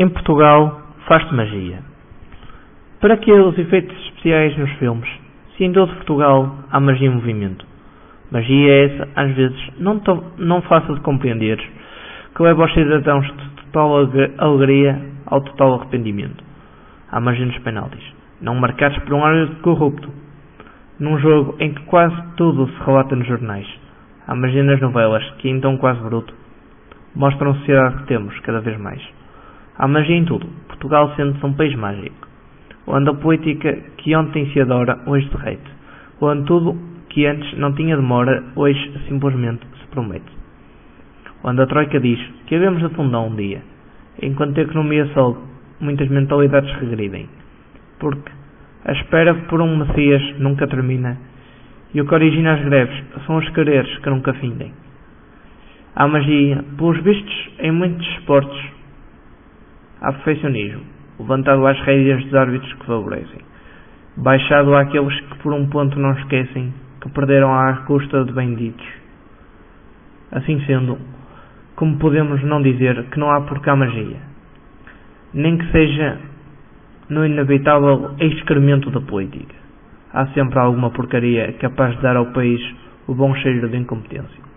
Em Portugal faz-se magia. Para que os efeitos especiais nos filmes? Se em todo Portugal há magia em movimento. Magia é essa, às vezes, não, tão, não fácil de compreender, que leva os cidadãos de total alegria ao total arrependimento. Há magia nos penaltis, não marcados por um árbitro corrupto. Num jogo em que quase tudo se relata nos jornais. Há magia nas novelas, que então quase bruto, mostram a sociedade que temos, cada vez mais. Há magia em tudo. Portugal sente-se um país mágico, onde a política que ontem se adora, hoje derrete, onde tudo que antes não tinha demora, hoje simplesmente se promete. Onde a Troika diz que havemos de fundão um dia, enquanto a economia sobe, muitas mentalidades regridem, porque a espera por um Messias nunca termina, e o que origina as greves são os quereres que nunca findem. Há magia, pelos vistos, em muitos esportes, Há perfeccionismo, levantado às rédeas dos árbitros que favorecem, baixado àqueles que por um ponto não esquecem que perderam à custa de benditos. Assim sendo, como podemos não dizer que não há por cá magia, nem que seja no inevitável excremento da política. Há sempre alguma porcaria capaz de dar ao país o bom cheiro de incompetência.